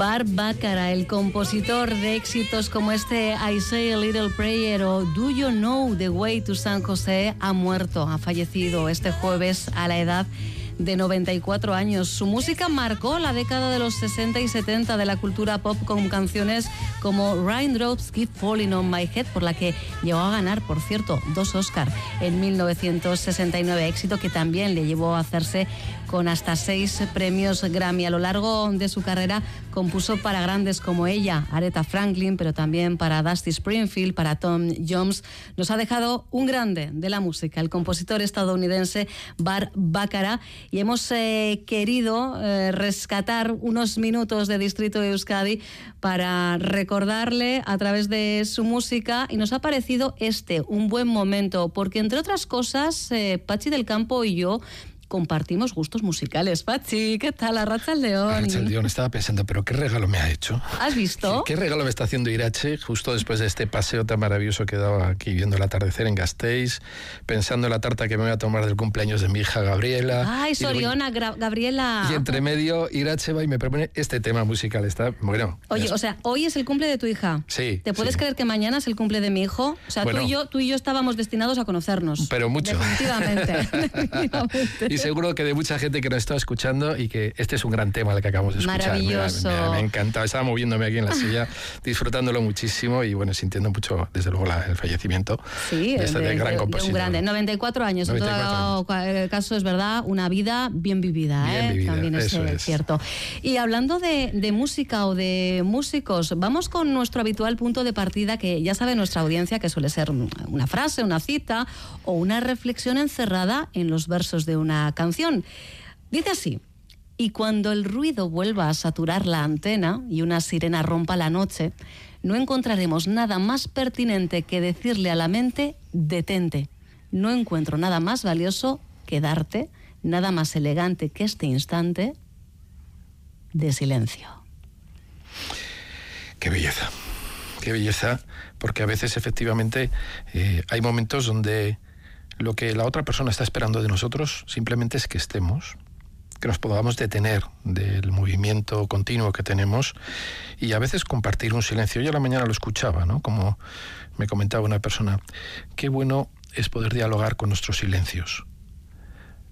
Bar Baccara, el compositor de éxitos como este I Say a Little Prayer o Do You Know the Way to San José, ha muerto, ha fallecido este jueves a la edad de 94 años. Su música marcó la década de los 60 y 70 de la cultura pop con canciones como Raindrops Keep Falling on My Head, por la que llegó a ganar, por cierto, dos Oscar en 1969, éxito que también le llevó a hacerse con hasta seis premios Grammy. A lo largo de su carrera compuso para grandes como ella, Aretha Franklin, pero también para Dusty Springfield, para Tom Jones. Nos ha dejado un grande de la música, el compositor estadounidense Bar Baccara, y hemos eh, querido eh, rescatar unos minutos de Distrito de Euskadi para recordarle a través de su música y nos ha parecido este un buen momento, porque entre otras cosas, eh, Pachi del Campo y yo compartimos gustos musicales. Pachi, ¿qué tal? Arracha el León. Arracha el León, estaba pensando, pero ¿qué regalo me ha hecho? ¿Has visto? ¿Qué, regalo me está haciendo Irache justo después de este paseo tan maravilloso que he dado aquí viendo el atardecer en Gasteiz, pensando en la tarta que me voy a tomar del cumpleaños de mi hija Gabriela? Ay, Soriona, Gabriela. Y entre medio Irache va y me propone este tema musical. Está, bueno. Oye, o sea, hoy es el cumple de tu hija. Sí. ¿Te puedes creer que mañana es el cumple de mi hijo? O sea, tú, y yo, tú y yo estábamos destinados a conocernos. Pero mucho. Definitivamente. definitivamente seguro que de mucha gente que nos está escuchando y que este es un gran tema el que acabamos de escuchar. Maravilloso. Me, ha encantado. Estaba moviéndome aquí en la silla, disfrutándolo muchísimo y bueno, sintiendo mucho, desde luego, el fallecimiento sí, de este gran compositor. un grande, 94 años. 94 en todo caso, es verdad, una vida bien vivida. Bien ¿eh? vivida, También es, es, cierto. Y hablando de, de música o de músicos, vamos con nuestro habitual punto de partida, que ya sabe nuestra audiencia que suele ser una frase, una cita o una reflexión encerrada en los versos de una canción. Dice así, y cuando el ruido vuelva a saturar la antena y una sirena rompa la noche, no encontraremos nada más pertinente que decirle a la mente, detente. No encuentro nada más valioso que darte, nada más elegante que este instante de silencio. Qué belleza, qué belleza, porque a veces efectivamente eh, hay momentos donde lo que la otra persona está esperando de nosotros simplemente es que estemos, que nos podamos detener del movimiento continuo que tenemos y a veces compartir un silencio. Yo a la mañana lo escuchaba, ¿no? Como me comentaba una persona, qué bueno es poder dialogar con nuestros silencios.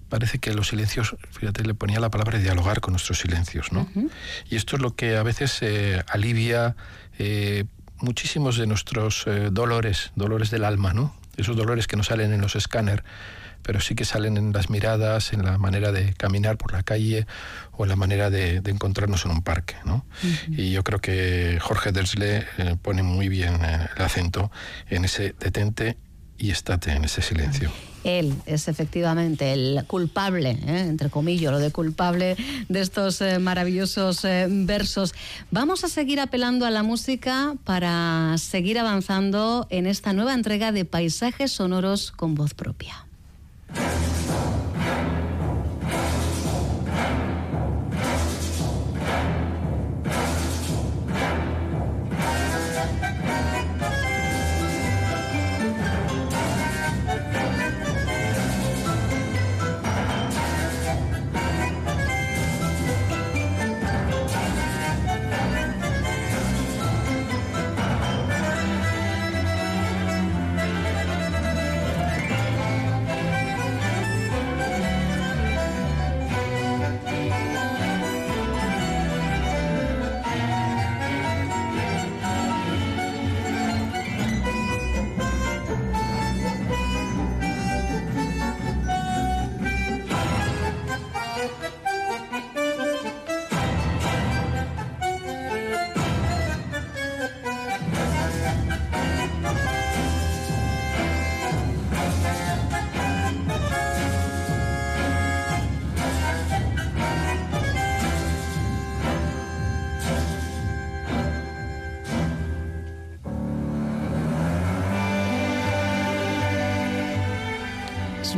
Parece que los silencios, fíjate, le ponía la palabra dialogar con nuestros silencios, ¿no? Y esto es lo que a veces eh, alivia eh, muchísimos de nuestros eh, dolores, dolores del alma, ¿no? Esos dolores que no salen en los escáneres, pero sí que salen en las miradas, en la manera de caminar por la calle o en la manera de, encontrarnos en un parque. ¿no? Y yo creo que Jorge Dersle eh, pone muy bien eh, el acento en ese detente y estate en ese silencio. Él es efectivamente el culpable, ¿eh? entre comillas, lo de culpable de estos eh, maravillosos eh, versos. Vamos a seguir apelando a la música para seguir avanzando en esta nueva entrega de Paisajes Sonoros con voz propia.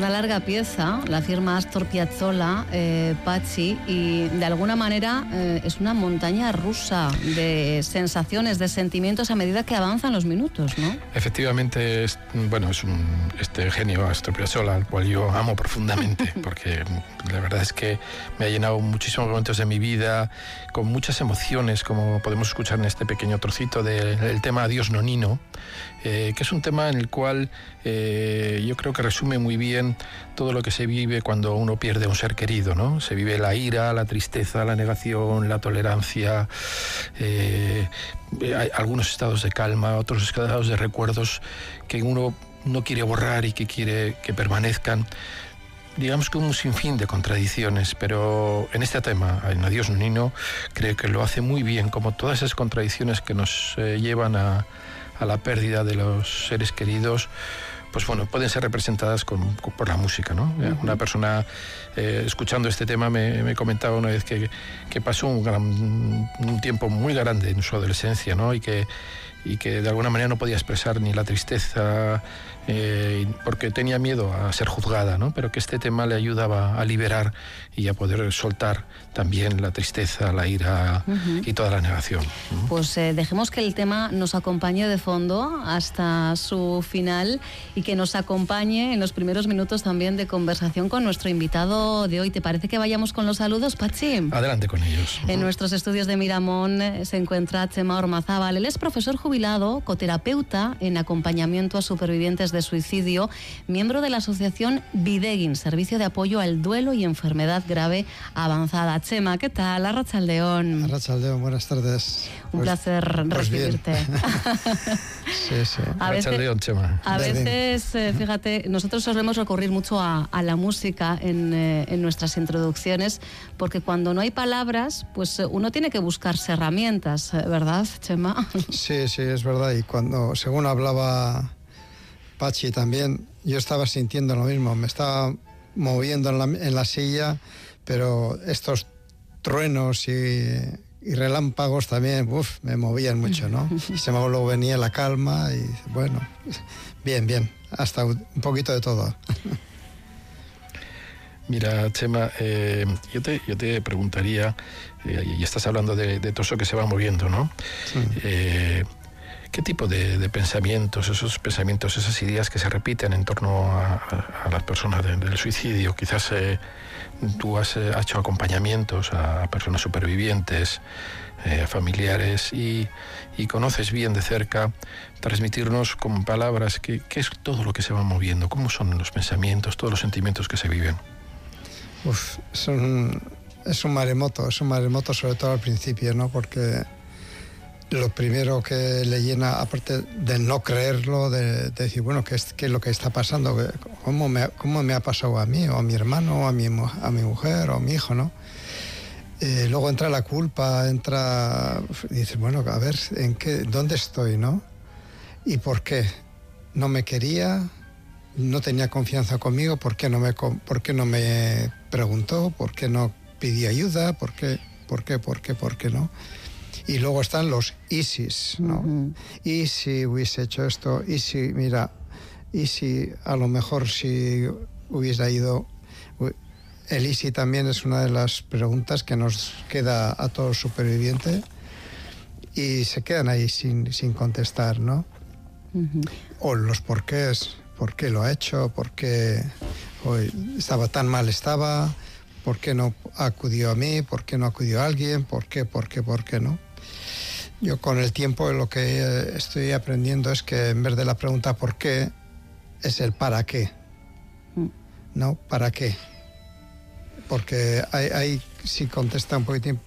Una larga pieza, la firma Astor Piazzolla, eh, Pachi, y de alguna manera eh, es una montaña rusa de sensaciones, de sentimientos a medida que avanzan los minutos, ¿no? Efectivamente, es, bueno, es un, este genio Astor Piazzolla, al cual yo amo profundamente, porque la verdad es que me ha llenado muchísimos momentos de mi vida, con muchas emociones, como podemos escuchar en este pequeño trocito del tema Adiós Nonino, eh, que es un tema en el cual eh, yo creo que resume muy bien todo lo que se vive cuando uno pierde a un ser querido, ¿no? Se vive la ira, la tristeza, la negación, la tolerancia, eh, hay algunos estados de calma, otros estados de recuerdos que uno no quiere borrar y que quiere que permanezcan digamos que un sinfín de contradicciones, pero en este tema, en Adiós Nino, creo que lo hace muy bien, como todas esas contradicciones que nos llevan a, a la pérdida de los seres queridos, pues bueno, pueden ser representadas por la música, ¿no? Una persona eh, escuchando este tema me, comentaba una vez que, pasó un, un, tiempo muy grande en su adolescencia, ¿no? Y que, y que de alguna manera no podía expresar ni la tristeza, eh, porque tenía miedo a ser juzgada, ¿no? pero que este tema le ayudaba a liberar y a poder soltar también la tristeza, la ira y toda la negación. Pues eh, dejemos que el tema nos acompañe de fondo hasta su final y que nos acompañe en los primeros minutos también de conversación con nuestro invitado de hoy. ¿Te parece que vayamos con los saludos, Pachi? Adelante con ellos. En nuestros estudios de Miramón eh, se encuentra Chema Ormazábal. Él es profesor jubilado, coterapeuta en acompañamiento a supervivientes de suicidio, miembro de la asociación Videguin, Servicio de Apoyo al Duelo y Enfermedad Grave Avanzada. Chema, ¿qué tal? Arrachaldeón. Arrachaldeón, buenas tardes. Un pues, placer pues recibirte. sí, sí. A veces, Chema. A veces, eh, fíjate, nosotros solemos recurrir mucho a, la música en, eh, en, nuestras introducciones, porque cuando no hay palabras, pues eh, uno tiene que buscarse herramientas, ¿verdad, Chema? Sí, sí, es verdad. Y cuando, según hablaba Pachi también, yo estaba sintiendo lo mismo, me estaba moviendo en la, silla, pero estos truenos y, relámpagos también, me movían mucho, ¿no? Y se me luego venía la calma y bueno, bien, bien, hasta un poquito de todo. Mira, Chema, eh, yo, te, yo te preguntaría, eh, y estás hablando de, todo eso que se va moviendo, ¿no? Eh, ¿Qué tipo de, pensamientos, esos pensamientos, esas ideas que se repiten en torno a, las personas del suicidio? Quizás eh, tú has eh, hecho acompañamientos a personas supervivientes, eh, familiares, y, conoces bien de cerca transmitirnos con palabras qué es todo lo que se va moviendo, cómo son los pensamientos, todos los sentimientos que se viven. Un, es un maremoto, es un maremoto sobre todo al principio, ¿no? Porque lo primero que le llena, aparte de no creerlo, de, decir, bueno, ¿qué es, ¿qué es, lo que está pasando? ¿Cómo me, ¿Cómo me, ha pasado a mí, o a mi hermano, o a mi, a mi mujer, o a mi hijo, no? Eh, luego entra la culpa, entra... Y dices, bueno, a ver, ¿en qué, ¿dónde estoy, no? ¿Y por qué? ¿No me quería? ¿No tenía confianza conmigo? ¿Por qué no me, por qué no me preguntó? ¿Por qué no pidió ayuda? ¿Por qué? ¿Por qué? ¿Por qué? ¿Por qué no? Y luego están los ISIS, ¿no? Y si hubiese hecho esto, y si, mira, y si a lo mejor si hubiese ido... El ISI también es una de las preguntas que nos queda a todo superviviente y se quedan ahí sin, sin contestar, ¿no? O los porqués, por qué lo ha hecho, por qué hoy estaba tan mal estaba, por qué no acudió a mí, por qué no acudió a alguien, por qué, por qué, por qué no. Yo con el tiempo lo que estoy aprendiendo es que en vez de la pregunta por qué, es el para qué. Mm. ¿No? ¿Para qué? Porque ahí, sí contesta un poquitín,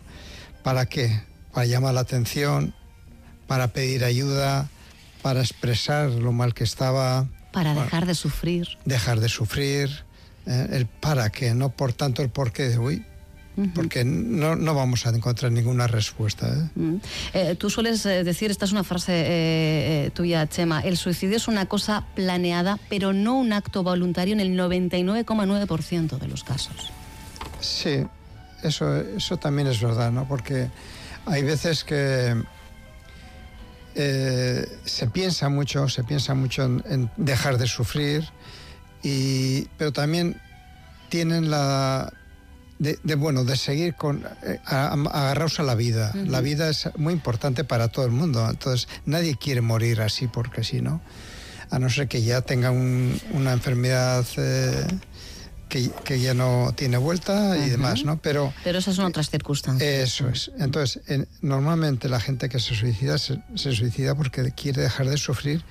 ¿para qué? Para llamar la atención, para pedir ayuda, para expresar lo mal que estaba. Para dejar de sufrir. Dejar de sufrir. Eh, el para qué, no por tanto el por qué. Uy, porque no, no, vamos a encontrar ninguna respuesta. ¿eh? Mm. Eh, tú sueles eh, decir, esta es una frase tuya, Chema, el suicidio es una cosa planeada, pero no un acto voluntario en el 99,9% de los casos. Sí, eso, eso también es verdad, ¿no? Porque hay veces que se piensa mucho, se piensa mucho en, dejar de sufrir y, pero también tienen la de, bueno de seguir con eh, agarraos a la vida la vida es muy importante para todo el mundo entonces nadie quiere morir así porque si no a no ser que ya tenga una enfermedad eh, que, ya no tiene vuelta y demás, ¿no? Pero, Pero esas son otras circunstancias. Eso es. Entonces, normalmente la gente que se suicida se, suicida porque quiere dejar de sufrir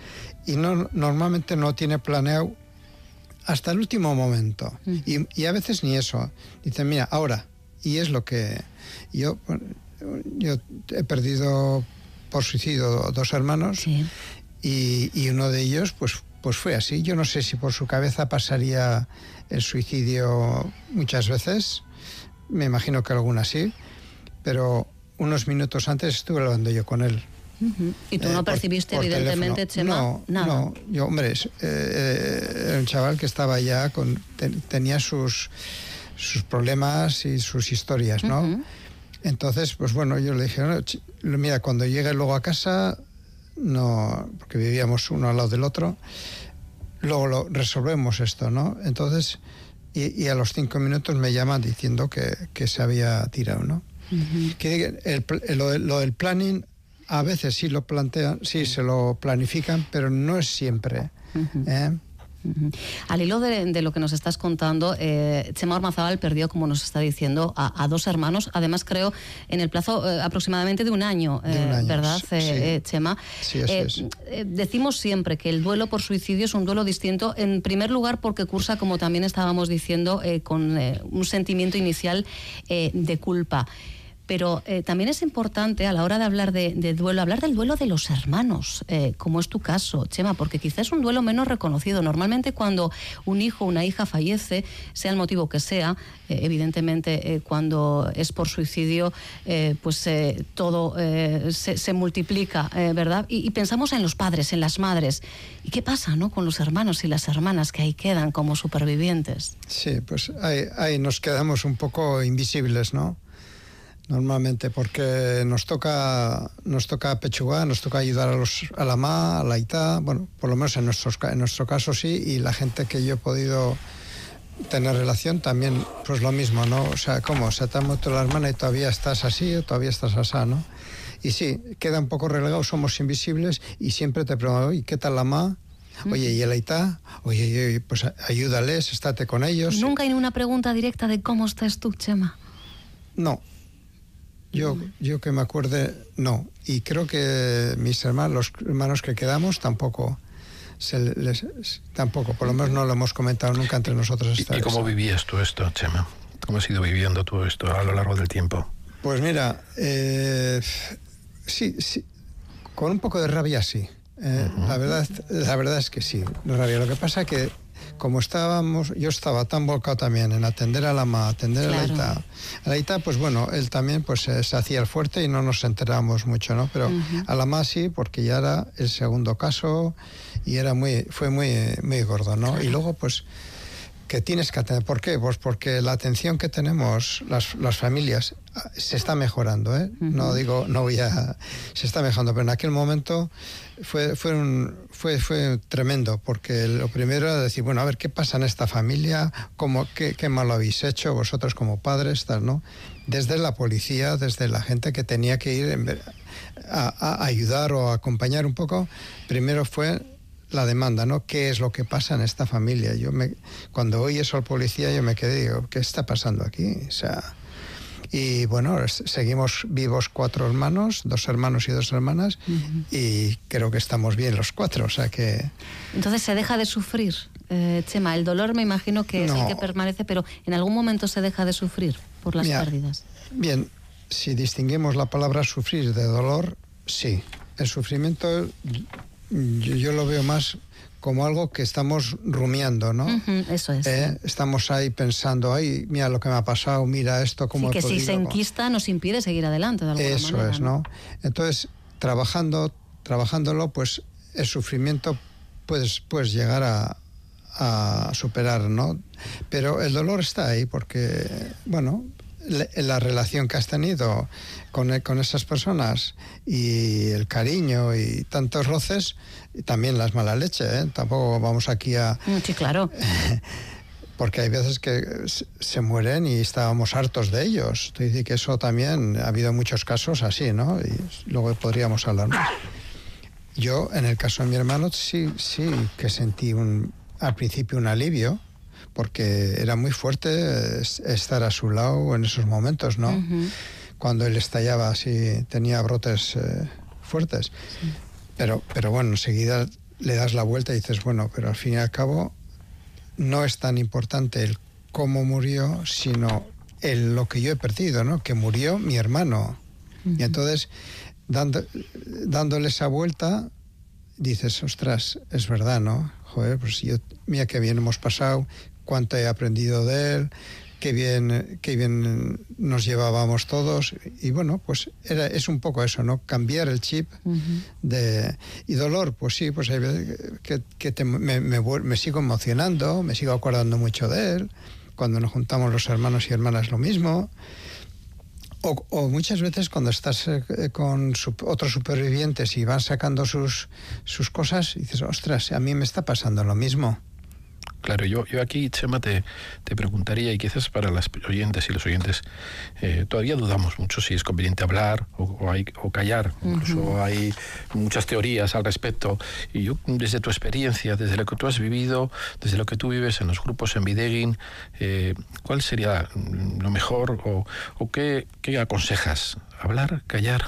y no, normalmente no tiene planeado hasta el último momento. y, a veces ni eso. Dice, mira, ahora. Y es lo que yo, yo he perdido por suicidio dos hermanos y, y, uno de ellos pues, pues fue así. Yo no sé si por su cabeza pasaría el suicidio muchas veces, me imagino que alguna sí, pero unos minutos antes estuve hablando yo con él. ¿Y tú no eh, percibiste, evidentemente, Chema? No, nada. no. Yo, hombre, eh, eh, era un chaval que estaba ya con. tenía sus, sus problemas y sus historias, ¿no? Entonces, pues bueno, yo le dije, mira, cuando llegue luego a casa, no. porque vivíamos uno al lado del otro, luego lo resolvemos esto, ¿no? Entonces, y, a los cinco minutos me llaman diciendo que, que se había tirado, ¿no? que el, lo, lo, del planning a veces sí lo plantean, sí se lo planifican, pero no es siempre. ¿eh? Al hilo de, lo que nos estás contando, eh, Chema Ormazábal perdió, como nos está diciendo, a, dos hermanos, además creo en el plazo eh, aproximadamente de un año, eh, ¿verdad, Chema? Sí, decimos siempre que el duelo por suicidio es un duelo distinto, en primer lugar porque cursa, como también estábamos diciendo, con un sentimiento inicial de culpa pero eh, también es importante a la hora de hablar de, duelo, hablar del duelo de los hermanos, eh, como es tu caso, Chema, porque quizás es un duelo menos reconocido. Normalmente cuando un hijo o una hija fallece, sea el motivo que sea, eh, evidentemente cuando es por suicidio, pues todo se, multiplica, ¿verdad? Y, pensamos en los padres, en las madres. ¿Y qué pasa ¿no? con los hermanos y las hermanas que ahí quedan como supervivientes? Sí, pues ahí nos quedamos un poco invisibles, ¿no? Normalmente, porque nos toca, nos toca pechugar, nos toca ayudar a, los, a la MA, a la ITA, bueno, por lo menos en, nuestros, en nuestro caso sí, y la gente que yo he podido tener relación también, pues lo mismo, ¿no? O sea, ¿cómo? Se te ha muerto la hermana y todavía estás así o todavía estás así, ¿no? Y sí, queda un poco relegado, somos invisibles y siempre te pregunto, ¿y qué tal la MA? Oye, ¿y el ITA? Oye, oye, pues ayúdales, estate con ellos. Nunca hay una pregunta directa de cómo estás tú, Chema. No, yo, yo que me acuerde, no. Y creo que mis hermanos, los hermanos que quedamos, tampoco. Se les, tampoco, por lo menos no lo hemos comentado nunca entre nosotros. ¿Y, cómo vivías tú esto, Chema? ¿Cómo has ido viviendo tú esto a lo largo del tiempo? Pues mira, eh, sí, sí, con un poco de rabia sí. Eh, la, verdad, la verdad es que sí, rabia. Lo que pasa es que como estábamos, yo estaba tan volcado también en atender a la ma, atender a la ITA. A la ITA, pues bueno, él también pues se, hacía el fuerte y no nos enterábamos mucho, ¿no? Pero a la ma sí, porque ya era el segundo caso y era muy, fue muy, muy gordo, ¿no? Y luego pues que tienes que atender. ¿Por qué? Pues porque la atención que tenemos las, las familias ah, se está mejorando, ¿eh? No digo, no voy a... Se está mejorando, pero en aquel momento fue, fue, un, fue, tremendo, porque lo primero era decir, bueno, a ver, ¿qué pasa en esta familia? ¿Cómo, qué, qué mal habéis hecho vosotros como padres? Tal, ¿no? Desde la policía, desde la gente que tenía que ir a, a ayudar o a acompañar un poco, primero fue la demanda, ¿no? ¿Qué es lo que pasa en esta familia? Yo me, cuando oí eso al policía, yo me quedé, digo, ¿qué está pasando aquí? O sea, y bueno, seguimos vivos cuatro hermanos, dos hermanos y dos hermanas, y creo que estamos bien los cuatro, o sea que... Entonces se deja de sufrir, eh, Chema, el dolor me imagino que es el que permanece, pero ¿en algún momento se deja de sufrir por las pérdidas? Bien, si distinguimos la palabra sufrir de dolor, sí. El sufrimiento yo, lo veo más como algo que estamos rumiando, ¿no? eso es. Eh, estamos ahí pensando, ay, mira lo que me ha pasado, mira esto, cómo sí, que si se enquista nos impide seguir adelante de alguna Eso es, ¿no? Entonces, trabajando, trabajándolo, pues el sufrimiento puedes, puedes llegar a, a superar, ¿no? Pero el dolor está ahí porque, bueno, la relación que has tenido con, con esas personas y el cariño y tantos roces, y también las mala leche, ¿eh? tampoco vamos aquí a... Mm, sí, claro. porque hay veces que se mueren y estábamos hartos de ellos. Te dice que eso también ha habido muchos casos así, ¿no? Y luego podríamos hablar más. Yo, en el caso de mi hermano, sí, sí que sentí un, al principio un alivio, porque era muy fuerte estar a su lado en esos momentos, ¿no? Cuando él estallaba así, tenía brotes eh, fuertes. Pero, pero bueno, enseguida le das la vuelta y dices, bueno, pero al fin y al cabo no es tan importante el cómo murió, sino el, lo que yo he perdido, ¿no? Que murió mi hermano. Y entonces, dando, dándole esa vuelta, dices, ostras, es verdad, ¿no? Joder, pues yo, mira qué bien hemos pasado, cuánto he aprendido de él, qué bien, qué bien nos llevábamos todos. Y bueno, pues era, es un poco eso, ¿no? Cambiar el chip de... Y dolor, pues sí, pues hay que, que me, me, sigo emocionando, me sigo acordando mucho de él. Cuando nos juntamos los hermanos y hermanas lo mismo. O, o, muchas veces cuando estás eh, con otros supervivientes y van sacando sus, sus cosas, dices, ostras, a mí me está pasando lo mismo. Claro, yo, yo aquí, Chema, te, te preguntaría, y quizás para las oyentes y los oyentes, eh, todavía dudamos mucho si es conveniente hablar o, hay, o callar. Incluso hay muchas teorías al respecto. Y yo, desde tu experiencia, desde lo que tú has vivido, desde lo que tú vives en los grupos en Videguin, eh, ¿cuál sería lo mejor o, o qué, qué aconsejas? ¿Hablar, callar?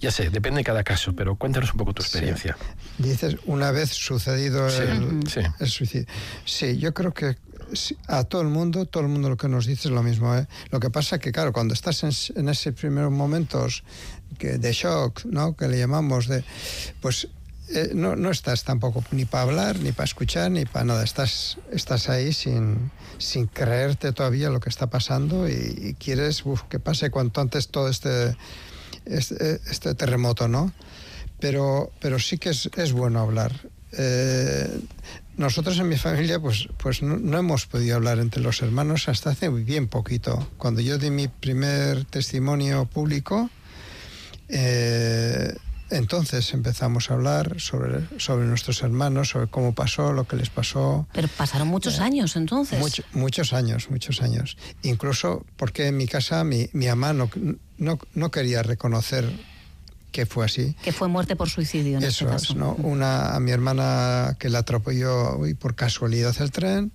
Ya sé, depende de cada caso, pero cuéntanos un poco tu experiencia. Dices, una vez sucedido el, suicidio. Sí, yo creo que a todo el mundo, todo el mundo lo que nos dice es lo mismo. ¿eh? Lo que pasa es que, claro, cuando estás en, en esos primeros momentos que, de shock, ¿no? que le llamamos, de, pues eh, no, no, estás tampoco ni para hablar, ni para escuchar, ni para nada. Estás, estás ahí sin, sin creerte todavía lo que está pasando y, quieres que pase cuanto antes todo este este, este, terremoto, ¿no? Pero, pero sí que es, es bueno hablar. Eh, nosotros en mi familia pues, pues no, hemos podido hablar entre los hermanos hasta hace bien poquito. Cuando yo di mi primer testimonio público, eh, entonces empezamos a hablar sobre, sobre nuestros hermanos, sobre cómo pasó, lo que les pasó. Pero pasaron muchos eh, años entonces. muchos años, muchos años. Incluso porque en mi casa mi, mi mamá no, no, quería reconocer que fue así. Que fue muerte por suicidio en Eso este caso. Es, ¿no? Una, a mi hermana que la atropelló por casualidad el tren,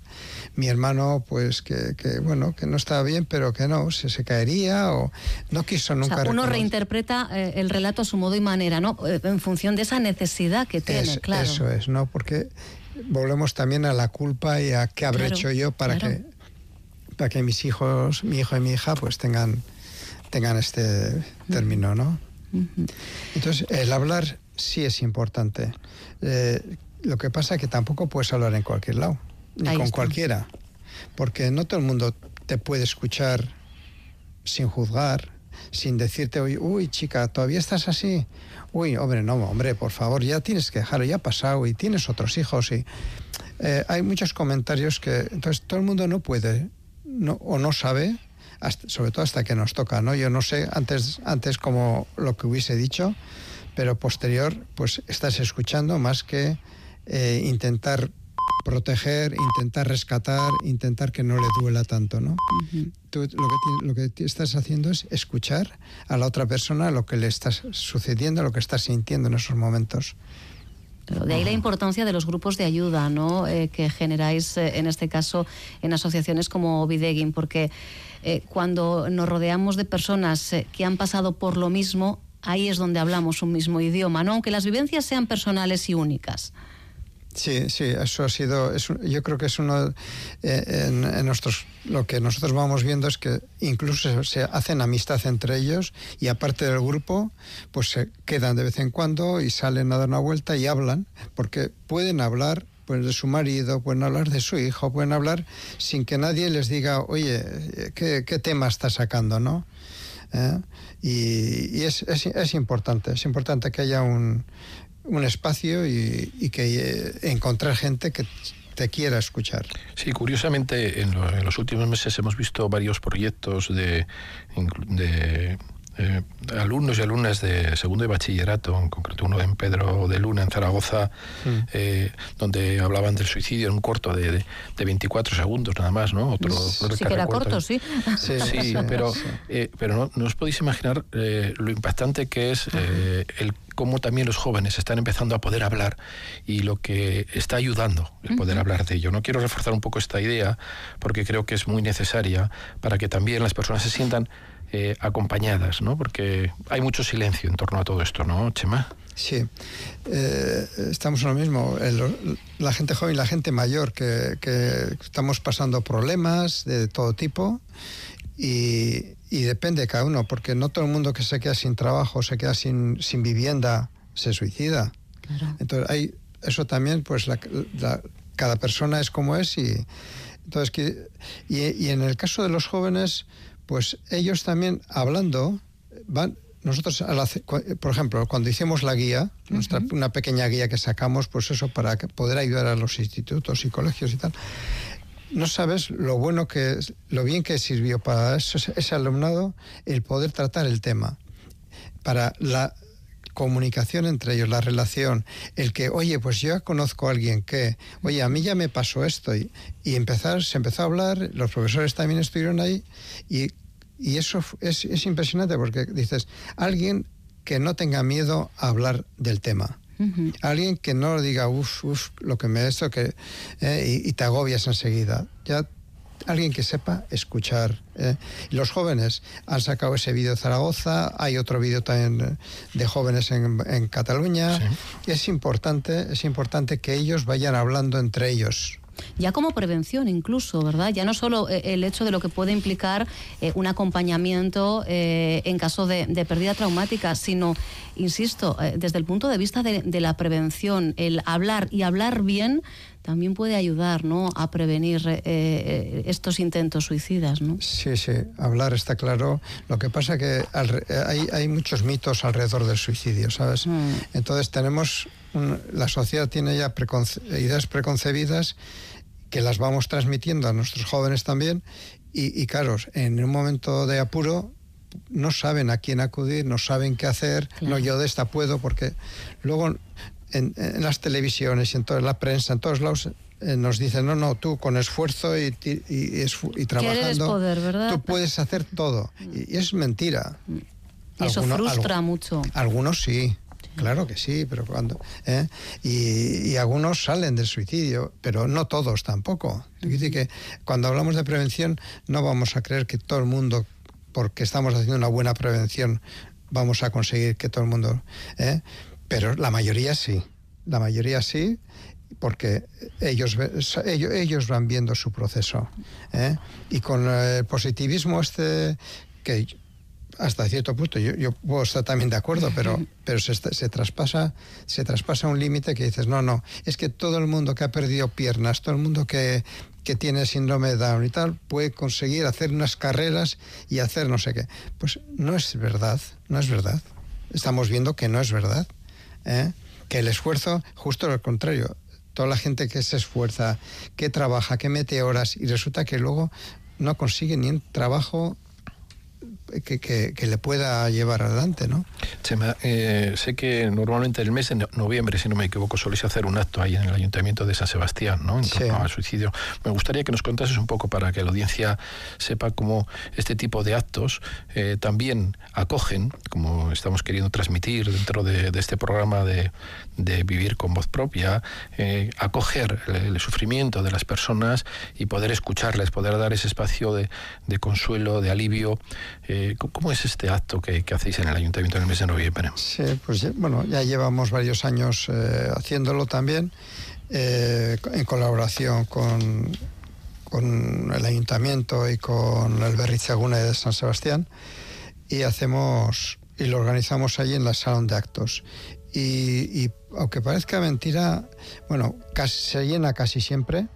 mi hermano pues que, que, bueno, que no estaba bien, pero que no, se, se caería o no quiso nunca... uno reinterpreta eh, el relato a su modo y manera, ¿no? Eh, en función de esa necesidad que tiene, claro. Eso es, ¿no? Porque volvemos también a la culpa y a qué habré hecho yo para que para que mis hijos, mi hijo y mi hija pues tengan tengan este término, ¿no? Entonces, el hablar sí es importante. Eh, lo que pasa es que tampoco puedes hablar en cualquier lado, ni con cualquiera, porque no todo el mundo te puede escuchar sin juzgar, sin decirte, uy, chica, ¿todavía estás así? Uy, hombre, no, hombre, por favor, ya tienes que dejarlo, ya ha pasado y tienes otros hijos y eh, hay muchos comentarios que, entonces, todo el mundo no puede no, o no sabe sobre todo hasta que nos toca, ¿no? Yo no sé antes, antes como lo que hubiese dicho, pero posterior, pues estás escuchando más que eh, intentar proteger, intentar rescatar, intentar que no le duela tanto, ¿no? Tú lo que, lo que estás haciendo es escuchar a la otra persona lo que le está sucediendo, lo que está sintiendo en esos momentos. De ahí la importancia de los grupos de ayuda, ¿no? Eh, que generáis eh, en este caso en asociaciones como Videguin, porque eh, cuando nos rodeamos de personas que han pasado por lo mismo, ahí es donde hablamos un mismo idioma, ¿no? aunque las vivencias sean personales y únicas. Sí, sí, eso ha sido, yo creo que es uno, eh, en, nuestros, lo que nosotros vamos viendo es que incluso se, hacen amistad entre ellos y aparte del grupo, pues se quedan de vez en cuando y salen a dar una vuelta y hablan, porque pueden hablar pues de su marido, pueden hablar de su hijo, pueden hablar sin que nadie les diga, oye, ¿qué, tema está sacando, no? ¿Eh? Y, es, es, importante, es importante que haya un, un espacio y, que eh, encontrar gente que te quiera escuchar. Sí, curiosamente en, los últimos meses hemos visto varios proyectos de, de eh, alumnos y alumnas de segundo de bachillerato, en concreto uno en Pedro de Luna, en Zaragoza, mm. eh, donde hablaban del suicidio en un corto de, de, 24 segundos nada más, ¿no? Otro, sí, que era corto, sí. Sí, pero, eh, pero no, os podéis imaginar lo impactante que es el cómo también los jóvenes están empezando a poder hablar y lo que está ayudando el poder hablar de ello. No quiero reforzar un poco esta idea porque creo que es muy necesaria para que también las personas se sientan eh, acompañadas, ¿no? Porque hay mucho silencio en torno a todo esto, ¿no, Chema? Sí, eh, estamos en lo mismo. la gente joven y la gente mayor, que, estamos pasando problemas de todo tipo y, depende de cada uno, porque no todo el mundo que se queda sin trabajo, se queda sin, sin vivienda, se suicida. Entonces, hay, eso también, pues cada persona es como es y, entonces, que, y en el caso de los jóvenes, pues ellos también hablando van nosotros, por ejemplo, cuando hicimos la guía, nuestra, una pequeña guía que sacamos, pues eso, para poder ayudar a los institutos y colegios y tal, no sabes lo bueno que, lo bien que sirvió para ese alumnado el poder tratar el tema, para la comunicación entre ellos, la relación, el que, oye, pues yo conozco a alguien que, oye, a mí ya me pasó esto, y, y empezar, se empezó a hablar, los profesores también estuvieron ahí, y y eso es, es impresionante porque dices, alguien que no tenga miedo a hablar del tema. Alguien que no diga, uff, uff, lo que me esto, que, eh, y, te agobias enseguida. Ya alguien que sepa escuchar. Eh. Los jóvenes han sacado ese vídeo de Zaragoza, hay otro vídeo también de jóvenes en, en Cataluña. Es importante, es importante que ellos vayan hablando entre ellos ya como prevención incluso, ¿verdad? Ya no solo eh, el hecho de lo que puede implicar eh, un acompañamiento eh, en caso de, pérdida traumática, sino, insisto, desde el punto de vista de, la prevención, el hablar y hablar bien también puede ayudar ¿no? a prevenir estos intentos suicidas. ¿no? Sí, sí, hablar está claro. Lo que pasa que hay, hay, muchos mitos alrededor del suicidio, ¿sabes? Mm. Entonces tenemos, la sociedad tiene ya ideas preconcebidas que las vamos transmitiendo a nuestros jóvenes también y, claro, en un momento de apuro no saben a quién acudir, no saben qué hacer, no yo de esta puedo, porque luego en, las televisiones y en toda la prensa, en todos lados, eh, nos dicen, no, no, tú con esfuerzo y, y, trabajando, tú puedes hacer todo. Y, es mentira. Y eso frustra mucho. Algunos sí, Claro que sí, pero cuando... ¿eh? Y, algunos salen del suicidio, pero no todos tampoco. Dice que cuando hablamos de prevención no vamos a creer que todo el mundo, porque estamos haciendo una buena prevención, vamos a conseguir que todo el mundo... ¿eh? Pero la mayoría sí, la mayoría sí, porque ellos, ellos, ellos van viendo su proceso. ¿eh? Y con el positivismo este que hasta cierto punto yo, yo, puedo estar también de acuerdo, pero, pero se, se traspasa, se traspasa un límite que dices, no, no, es que todo el mundo que ha perdido piernas, todo el mundo que, que tiene síndrome de Down y tal, puede conseguir hacer unas carreras y hacer no sé qué. Pues no es verdad, no es verdad. Estamos viendo que no es verdad. ¿eh? Que el esfuerzo, justo lo contrario, toda la gente que se esfuerza, que trabaja, que mete horas y resulta que luego no consigue ni un trabajo que, le pueda llevar adelante, ¿no? Chema, eh, sé que normalmente el mes de noviembre, si no me equivoco, soléis hacer un acto ahí en el Ayuntamiento de San Sebastián, ¿no? En torno al suicidio. Me gustaría que nos contases un poco para que la audiencia sepa cómo este tipo de actos eh, también acogen, como estamos queriendo transmitir dentro de, este programa de, vivir con voz propia, eh, acoger el, sufrimiento de las personas y poder escucharles, poder dar ese espacio de, de consuelo, de alivio. Eh, ¿Cómo es este acto que, hacéis en el ayuntamiento en el mes de noviembre? Sí, pues bueno, ya llevamos varios años eh, haciéndolo también eh, en colaboración con, el ayuntamiento y con el Berrizaguna de San Sebastián y hacemos y lo organizamos allí en la salón de actos. Y, y aunque parezca mentira, bueno, casi, se llena casi siempre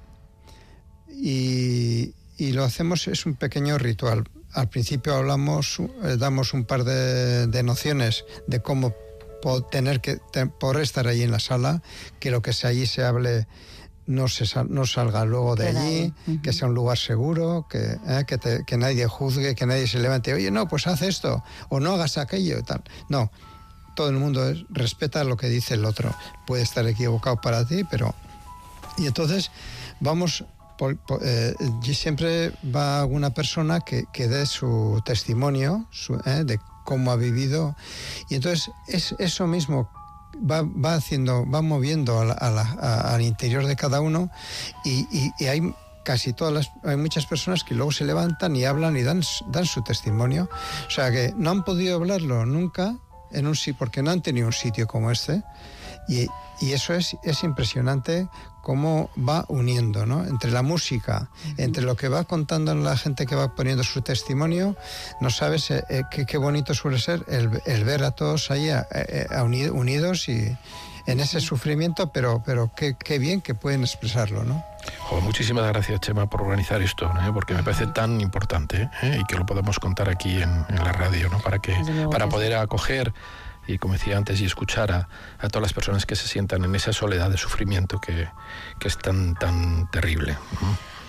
y, y lo hacemos, es un pequeño ritual. Al principio hablamos, eh, damos un par de, nociones de cómo tener que por estar ahí en la sala, que lo que se allí se hable no, se no salga luego de allí, que sea un lugar seguro, que, eh, que, que, nadie juzgue, que nadie se levante, oye, no, pues haz esto, o no hagas aquello, y tal. No, todo el mundo respeta lo que dice el otro. Puede estar equivocado para ti, pero... Y entonces vamos eh, siempre va alguna persona que, que dé su testimonio eh, de cómo ha vivido y entonces es eso mismo va, va haciendo va moviendo al interior de cada uno y, y, hay casi todas las hay muchas personas que luego se levantan y hablan y dan dan su testimonio o sea que no han podido hablarlo nunca en un sí porque no han tenido un sitio como este y, y eso es, es impresionante cómo va uniendo, ¿no? Entre la música, entre lo que va contando la gente que va poniendo su testimonio, no sabes eh, eh, qué, bonito suele ser el, ver a todos ahí eh, unidos y en ese sufrimiento, pero, pero qué, qué bien que pueden expresarlo, ¿no? muchísimas gracias, Chema, por organizar esto, porque me parece tan importante y que lo podamos contar aquí en, en la radio, ¿no? Para, que, para poder acoger y como decía antes, y escuchar a, a, todas las personas que se sientan en esa soledad de sufrimiento que, que es tan, tan terrible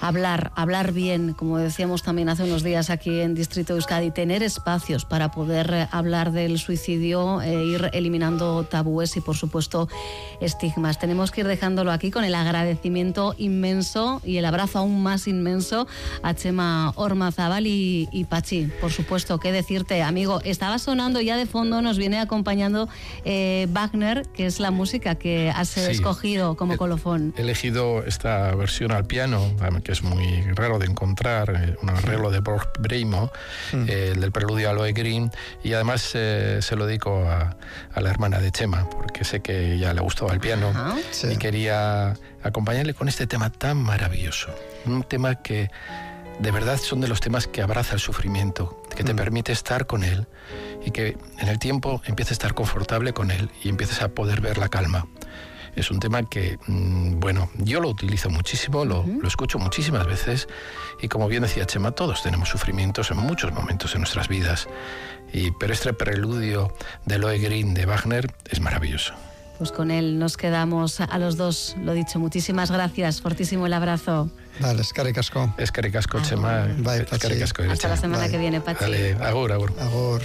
hablar, hablar bien, como decíamos también hace unos días aquí en Distrito de Euskadi, tener espacios para poder eh, hablar del suicidio, e ir eliminando tabúes y, por supuesto, estigmas. Tenemos que ir dejándolo aquí con el agradecimiento inmenso y el abrazo aún más inmenso a Chema Ormazabal y, y Pachi. Por supuesto, qué decirte, amigo, estaba sonando ya de fondo, nos viene acompañando eh, Wagner, que es la música que has escogido como colofón. He elegido esta versión al piano, que es muy raro de encontrar, eh, un arreglo de Borg Breimo, mm. eh, el del preludio a Loe Green, y además eh, se lo dedico a, la hermana de Chema, porque sé que ya le gustaba el piano y quería acompañarle con este tema tan maravilloso, un tema que de verdad son de los temas que abraza el sufrimiento, que te mm. permite estar con él y que en el tiempo empieces a estar confortable con él y empieces a poder ver la calma es un tema que, mm, bueno, yo lo utilizo muchísimo, lo, escucho muchísimas veces y como bien decía Chema, todos tenemos sufrimientos en muchos momentos de nuestras vidas. Y, pero este preludio de Loe Green de Wagner es maravilloso. Pues con él nos quedamos a los dos, lo dicho, muchísimas gracias, fortísimo el abrazo. Vale, es caricasco. Es caricasco, Chema. Bye, es Hasta la semana que viene, Pachi. Vale, agur, agur. Agur.